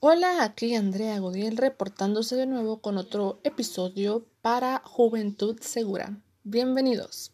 Hola, aquí Andrea Godiel reportándose de nuevo con otro episodio para Juventud Segura. Bienvenidos.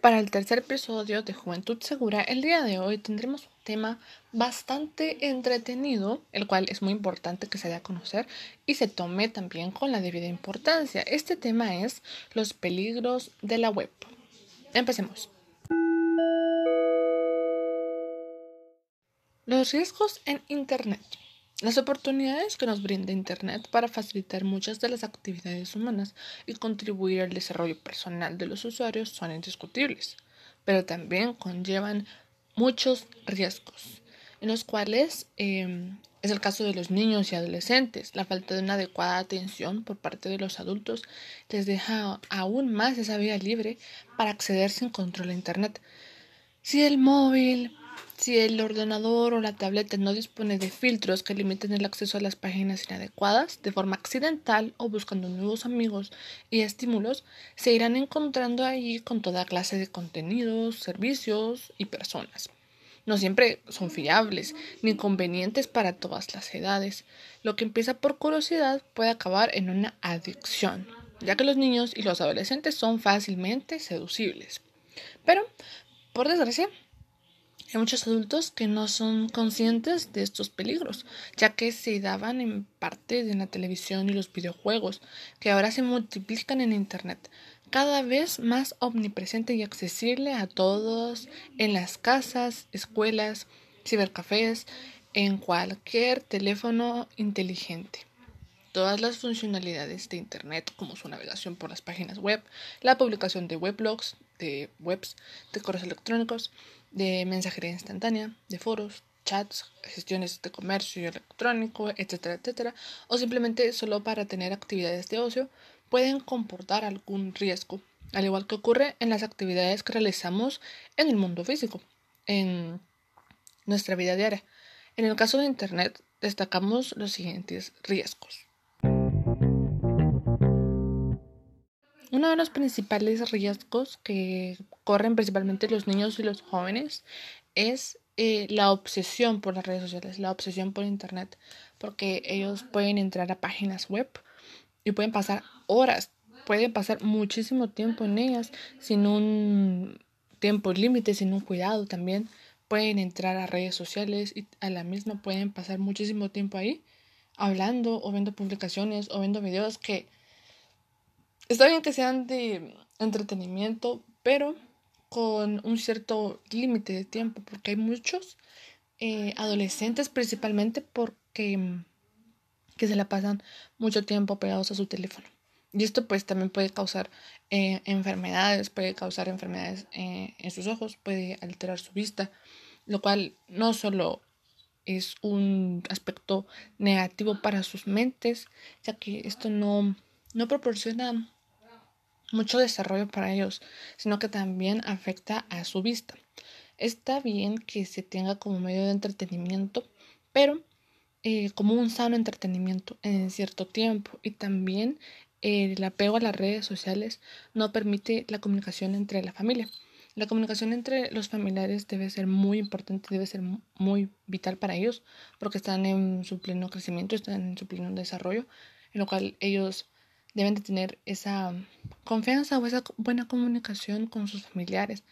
Para el tercer episodio de Juventud Segura, el día de hoy tendremos un tema bastante entretenido, el cual es muy importante que se dé a conocer y se tome también con la debida importancia. Este tema es los peligros de la web. Empecemos. Los riesgos en Internet. Las oportunidades que nos brinda Internet para facilitar muchas de las actividades humanas y contribuir al desarrollo personal de los usuarios son indiscutibles, pero también conllevan muchos riesgos, en los cuales em, es el caso de los niños y adolescentes. La falta de una adecuada atención por parte de los adultos les deja aún más esa vía libre para acceder sin control a Internet. Si el móvil si el ordenador o la tableta no dispone de filtros que limiten el acceso a las páginas inadecuadas, de forma accidental o buscando nuevos amigos y estímulos, se irán encontrando ahí con toda clase de contenidos, servicios y personas. No siempre son fiables ni convenientes para todas las edades. Lo que empieza por curiosidad puede acabar en una adicción, ya que los niños y los adolescentes son fácilmente seducibles. Pero, por desgracia, hay muchos adultos que no son conscientes de estos peligros, ya que se daban en parte de la televisión y los videojuegos, que ahora se multiplican en Internet, cada vez más omnipresente y accesible a todos en las casas, escuelas, cibercafés, en cualquier teléfono inteligente. Todas las funcionalidades de Internet, como su navegación por las páginas web, la publicación de weblogs, de webs, de correos electrónicos, de mensajería instantánea, de foros, chats, gestiones de comercio electrónico, etcétera, etcétera, o simplemente solo para tener actividades de ocio, pueden comportar algún riesgo, al igual que ocurre en las actividades que realizamos en el mundo físico, en nuestra vida diaria. En el caso de Internet, destacamos los siguientes riesgos. Uno de los principales riesgos que corren principalmente los niños y los jóvenes es eh, la obsesión por las redes sociales, la obsesión por Internet, porque ellos pueden entrar a páginas web y pueden pasar horas, pueden pasar muchísimo tiempo en ellas sin un tiempo límite, sin un cuidado también. Pueden entrar a redes sociales y a la misma pueden pasar muchísimo tiempo ahí hablando o viendo publicaciones o viendo videos que Está bien que sean de entretenimiento, pero con un cierto límite de tiempo, porque hay muchos eh, adolescentes principalmente porque que se la pasan mucho tiempo pegados a su teléfono. Y esto pues también puede causar eh, enfermedades, puede causar enfermedades eh, en sus ojos, puede alterar su vista, lo cual no solo es un aspecto negativo para sus mentes, ya que esto no, no proporciona mucho desarrollo para ellos, sino que también afecta a su vista. Está bien que se tenga como medio de entretenimiento, pero eh, como un sano entretenimiento en cierto tiempo y también el apego a las redes sociales no permite la comunicación entre la familia. La comunicación entre los familiares debe ser muy importante, debe ser muy vital para ellos, porque están en su pleno crecimiento, están en su pleno desarrollo, en lo cual ellos deben de tener esa confianza o esa buena comunicación con sus familiares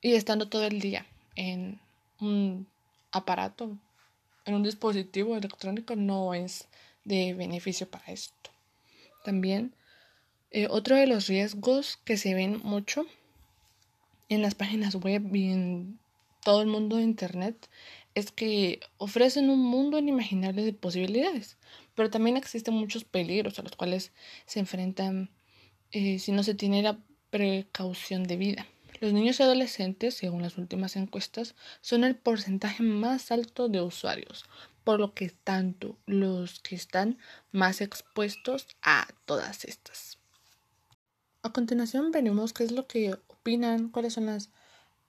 y estando todo el día en un aparato, en un dispositivo electrónico no es de beneficio para esto. También eh, otro de los riesgos que se ven mucho en las páginas web y en todo el mundo de Internet es que ofrecen un mundo inimaginable de posibilidades, pero también existen muchos peligros a los cuales se enfrentan eh, si no se tiene la precaución debida. Los niños y adolescentes, según las últimas encuestas, son el porcentaje más alto de usuarios, por lo que tanto los que están más expuestos a todas estas. A continuación veremos qué es lo que opinan, cuáles son las,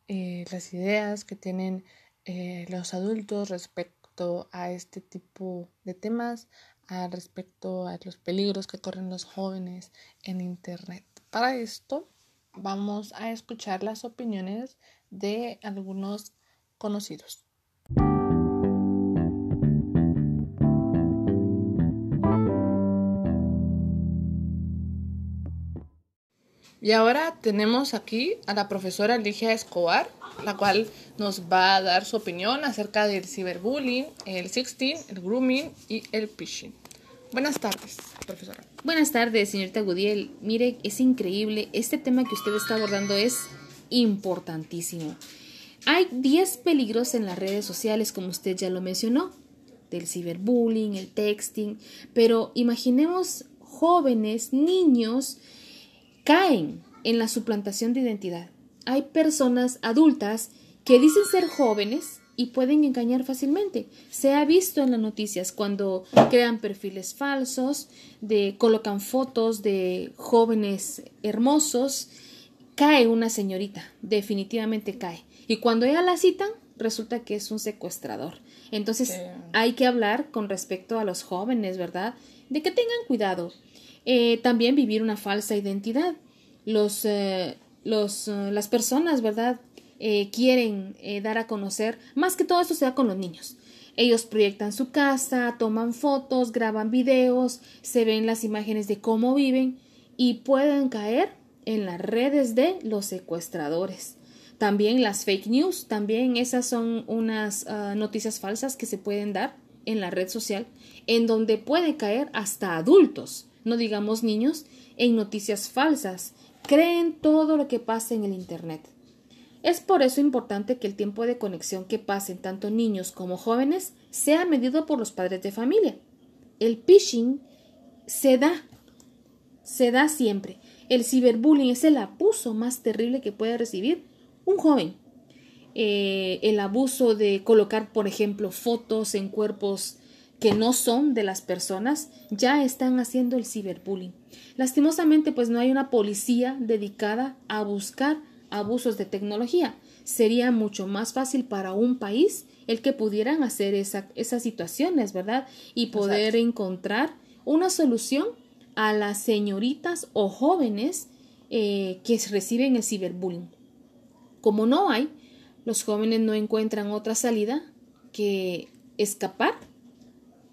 eh, ideas que tienen eh, los adultos respecto a este tipo de temas, respecto a los peligros que corren los jóvenes en Internet. Para esto vamos a escuchar las opiniones de algunos conocidos. Y ahora tenemos aquí a la profesora Ligia Escobar, la cual nos va a dar su opinión acerca del ciberbullying, el sexting, el grooming y el phishing. Buenas tardes, profesora. Buenas tardes, señorita Gudiel. Mire, es increíble. Este tema que usted está abordando es importantísimo. Hay 10 peligros en las redes sociales, como usted ya lo mencionó, del ciberbullying, el texting, pero imaginemos jóvenes, niños, caen en la suplantación de identidad. Hay personas adultas que dicen ser jóvenes y pueden engañar fácilmente. Se ha visto en las noticias cuando crean perfiles falsos, de colocan fotos de jóvenes hermosos, cae una señorita, definitivamente cae. Y cuando ella la citan, resulta que es un secuestrador. Entonces hay que hablar con respecto a los jóvenes, ¿verdad? De que tengan cuidado. Eh, también vivir una falsa identidad. Los, eh, los, eh, las personas, ¿verdad? Quieren dar a conocer, más que todo esto sea con los niños. Ellos proyectan su casa, toman fotos, graban videos, se ven las imágenes de cómo viven y pueden caer en las redes de los secuestradores. También las fake news, también esas son unas ah, noticias falsas que se pueden dar en la red social, en donde puede caer hasta adultos, no digamos niños, en noticias falsas. Creen todo lo que pasa en el Internet. Es por eso importante que el tiempo de conexión que pasen tanto niños como jóvenes sea medido por los padres de familia. El phishing se da, se da siempre. El ciberbullying es el abuso más terrible que puede recibir un joven. Eh, el abuso de colocar, por ejemplo, fotos en cuerpos que no son de las personas, ya están haciendo el ciberbullying. Lastimosamente, pues no hay una policía dedicada a buscar abusos de tecnología. Sería mucho más fácil para un país el que pudieran hacer esas situaciones, ¿verdad? Y poder encontrar una solución a las señoritas o jóvenes eh, que reciben el ciberbullying. Como no hay, los jóvenes no encuentran otra salida que escapar,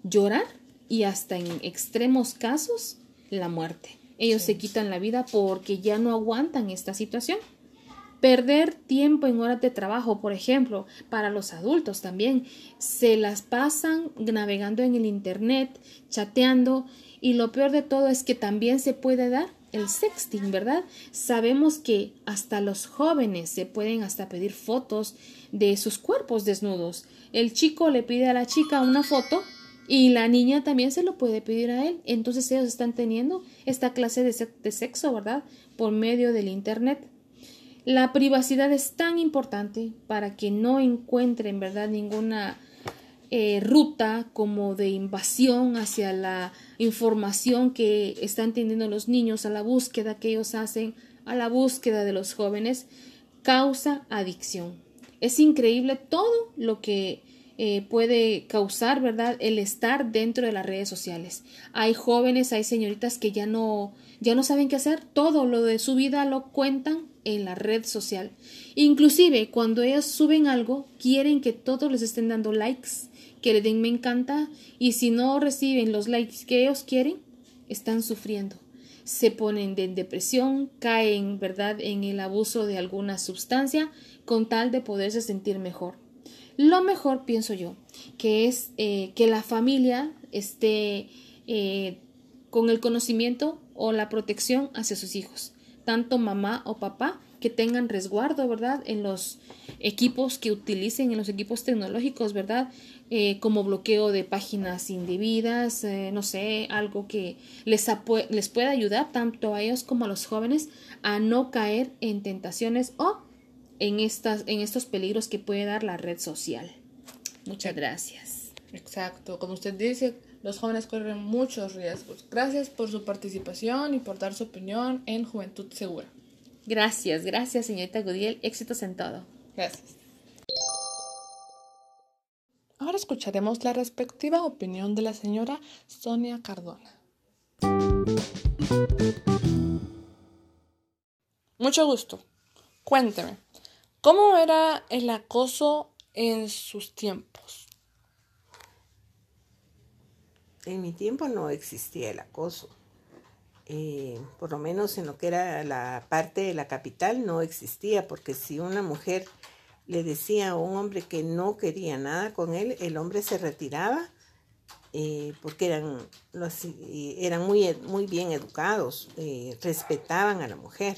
llorar y hasta en extremos casos la muerte. Ellos se quitan la vida porque ya no aguantan esta situación. Perder tiempo en horas de trabajo, por ejemplo, para los adultos también, se las pasan navegando en el Internet, chateando y lo peor de todo es que también se puede dar el sexting, ¿verdad? Sabemos que hasta los jóvenes se pueden hasta pedir fotos de sus cuerpos desnudos. El chico le pide a la chica una foto y la niña también se lo puede pedir a él. Entonces ellos están teniendo esta clase de, sexo, ¿verdad? Por medio del Internet. La privacidad es tan importante para que no encuentren, ¿verdad? Ninguna eh, ruta como de invasión hacia la información que están teniendo los niños, a la búsqueda que ellos hacen, a la búsqueda de los jóvenes, causa adicción. Es increíble todo lo que eh, puede causar, ¿verdad? El estar dentro de las redes sociales. Hay jóvenes, hay señoritas que ya no, ya no saben qué hacer, todo lo de su vida lo cuentan en la red social. Inclusive cuando ellas suben algo, quieren que todos les estén dando likes, que le den me encanta y si no reciben los likes que ellos quieren, están sufriendo. Se ponen de depresión, caen, ¿verdad?, en el abuso de alguna sustancia con tal de poderse sentir mejor. Lo mejor, pienso yo, que es eh, que la familia esté eh, con el conocimiento o la protección hacia sus hijos, tanto mamá o papá, que tengan resguardo, ¿verdad? En los equipos que utilicen, en los equipos tecnológicos, ¿verdad? Eh, como bloqueo de páginas indebidas, eh, no sé, algo que les, les pueda ayudar tanto a ellos como a los jóvenes a no caer en tentaciones o en, estas, en estos peligros que puede dar la red social. Muchas gracias. Exacto, como usted dice, los jóvenes corren muchos riesgos. Gracias por su participación y por dar su opinión en Juventud Segura. Gracias, gracias, señorita Gudiel. Éxitos en todo. Gracias. Ahora escucharemos la respectiva opinión de la señora Sonia Cardona. mucho gusto. Cuénteme, ¿cómo era el acoso en sus tiempos? En mi tiempo no existía el acoso. Eh, por lo menos en lo que era la parte de la capital no existía, porque si una mujer le decía a un hombre que no quería nada con él, el hombre se retiraba eh, porque eran, los, eran muy, muy bien educados, eh, respetaban a la mujer.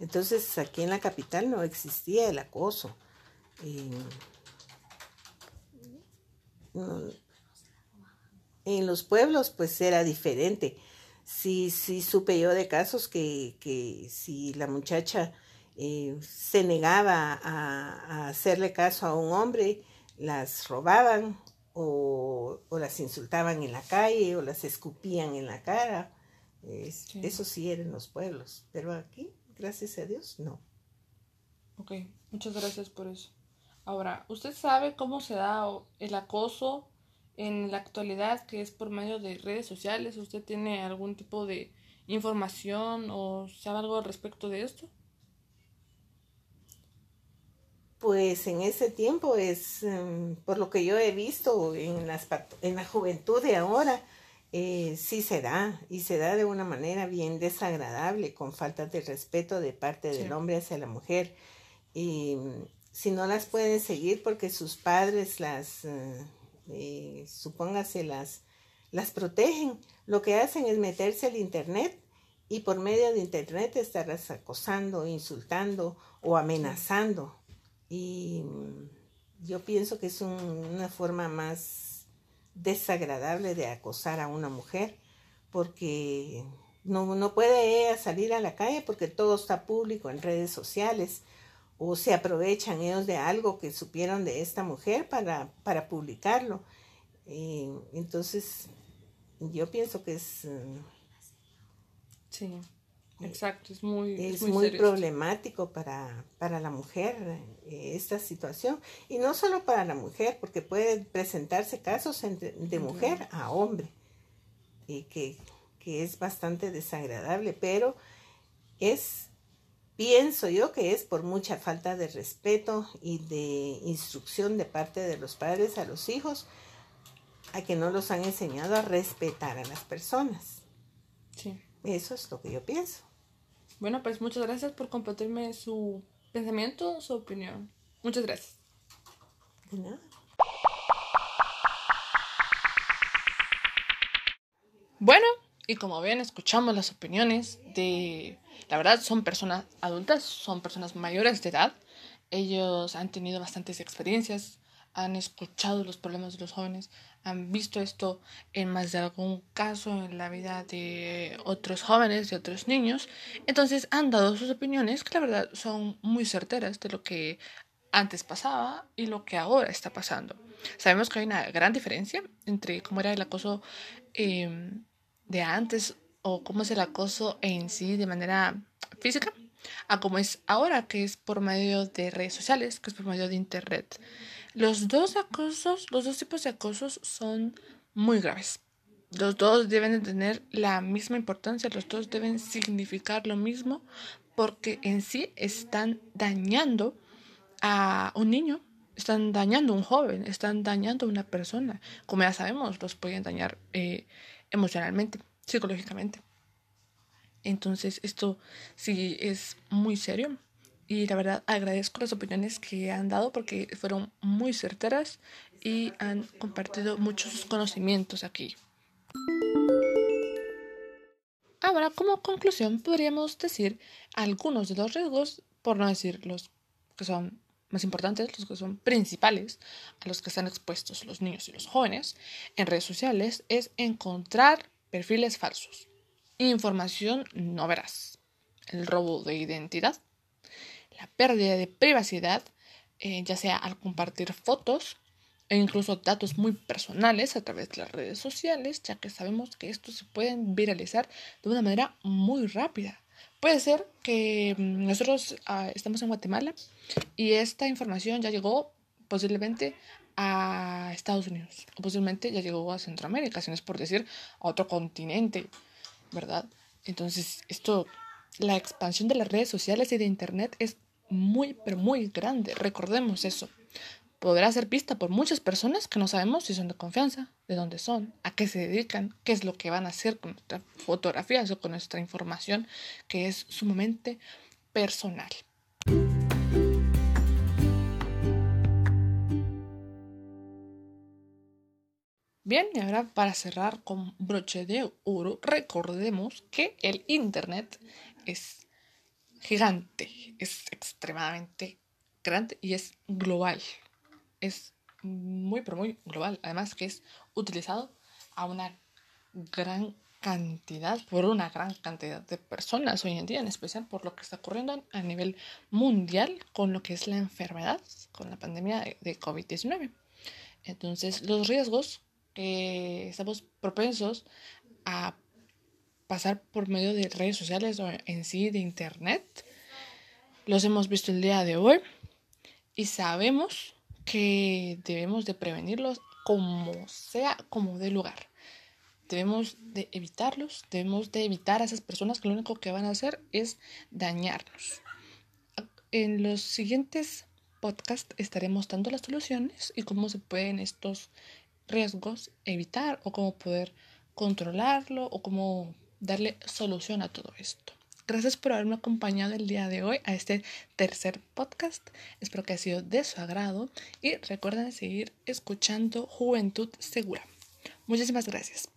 Entonces aquí en la capital no existía el acoso. En los pueblos pues era diferente. Sí, sí supe yo de casos que, que si la muchacha eh, se negaba a, hacerle caso a un hombre, las robaban o, las insultaban en la calle o las escupían en la cara. Eso sí era en los pueblos, pero aquí, gracias a Dios, no. Ok, muchas gracias por eso. Ahora, ¿usted sabe cómo se da el acoso en la actualidad que es por medio de redes sociales? ¿Usted tiene algún tipo de información o sabe algo al respecto de esto? Pues en ese tiempo es, em, por lo que yo he visto en, las, en la juventud de ahora, eh, sí se da y se da de una manera bien desagradable, con falta de respeto de parte del hombre hacia la mujer. Y si no las pueden seguir porque sus padres las, eh, eh, supóngase, las, las protegen, lo que hacen es meterse al Internet y por medio de Internet estarlas acosando, insultando o amenazando. Y yo pienso que es una forma más desagradable de acosar a una mujer porque no, no puede salir a la calle porque todo está público en redes sociales o se aprovechan ellos de algo que supieron de esta mujer para, para publicarlo. entonces, yo pienso que es... Mm, sí, exacto, es muy... Es, muy, problemático para, para la mujer eh, esta situación. Y no solo para la mujer, porque puede presentarse casos de mujer a hombre, y que, que es bastante desagradable, pero es Pienso yo que es por mucha falta de respeto y de instrucción de parte de los padres a los hijos, a que no los han enseñado a respetar a las personas. Sí. Eso es lo que yo pienso. Bueno, pues muchas gracias por compartirme su pensamiento, su opinión. Muchas gracias. De nada. Bueno, y como ven, escuchamos las opiniones de la verdad son personas adultas, son personas mayores de edad. Ellos han tenido bastantes experiencias, han escuchado los problemas de los jóvenes, han visto esto en más de algún caso en la vida de otros jóvenes, de otros niños. Entonces han dado sus opiniones que la verdad son muy certeras de lo que antes pasaba y lo que ahora está pasando. Sabemos que hay una gran diferencia entre cómo era el acoso em, de antes o cómo es el acoso en sí de manera física a cómo es ahora, que es por medio de redes sociales, que es por medio de internet. Los dos acosos, los dos tipos de acosos son muy graves. Los dos deben tener la misma importancia, los dos deben significar lo mismo, porque en sí están dañando a un niño, están dañando a un joven, están dañando a una persona. Como ya sabemos, los pueden dañar eh, emocionalmente psicológicamente. Entonces esto sí es muy serio y la verdad agradezco las opiniones que han dado porque fueron muy certeras y han compartido muchos conocimientos aquí. Ahora, como conclusión, podríamos decir algunos de los riesgos, por no decir los que son más importantes, los que son principales, a los que están expuestos los niños y los jóvenes en redes sociales, es encontrar perfiles falsos, información no veraz, el robo de identidad, la pérdida de privacidad, eh, ya sea al compartir fotos e incluso datos muy personales a través de las redes sociales, ya que sabemos que estos se pueden viralizar de una manera muy rápida. Puede ser que mm, nosotros ah, estamos en Guatemala y esta información ya llegó posiblemente a Estados Unidos, o posiblemente ya llegó a Centroamérica, si no es por decir a otro continente, ¿verdad? Entonces, esto la expansión de las redes sociales y de Internet es muy, pero muy grande. Recordemos eso. Podrá ser vista por muchas personas que no sabemos si son de confianza, de dónde son, a qué se dedican, qué es lo que van a hacer con nuestras fotografías o con nuestra información, que es sumamente personal. Bien, y ahora para cerrar con broche de oro, recordemos que el Internet es gigante, es extremadamente grande y es global. Es muy, pero muy global. Además que es utilizado a una gran cantidad, por una gran cantidad de personas hoy en día, en especial por lo que está ocurriendo a nivel mundial con lo que es la enfermedad, con la pandemia de COVID-19. Entonces, los riesgos que estamos propensos a pasar por medio de redes sociales o en sí de internet. Los hemos visto el día de hoy y sabemos que debemos de prevenirlos como sea, como de lugar. Debemos de evitarlos, debemos de evitar a esas personas que lo único que van a hacer es dañarnos. En los siguientes podcasts estaremos dando las soluciones y cómo se pueden estos riesgos evitar o cómo poder controlarlo o cómo darle solución a todo esto. Gracias por haberme acompañado el día de hoy a este tercer podcast. Espero que haya sido de su agrado y recuerden seguir escuchando Juventud Segura. Muchísimas gracias.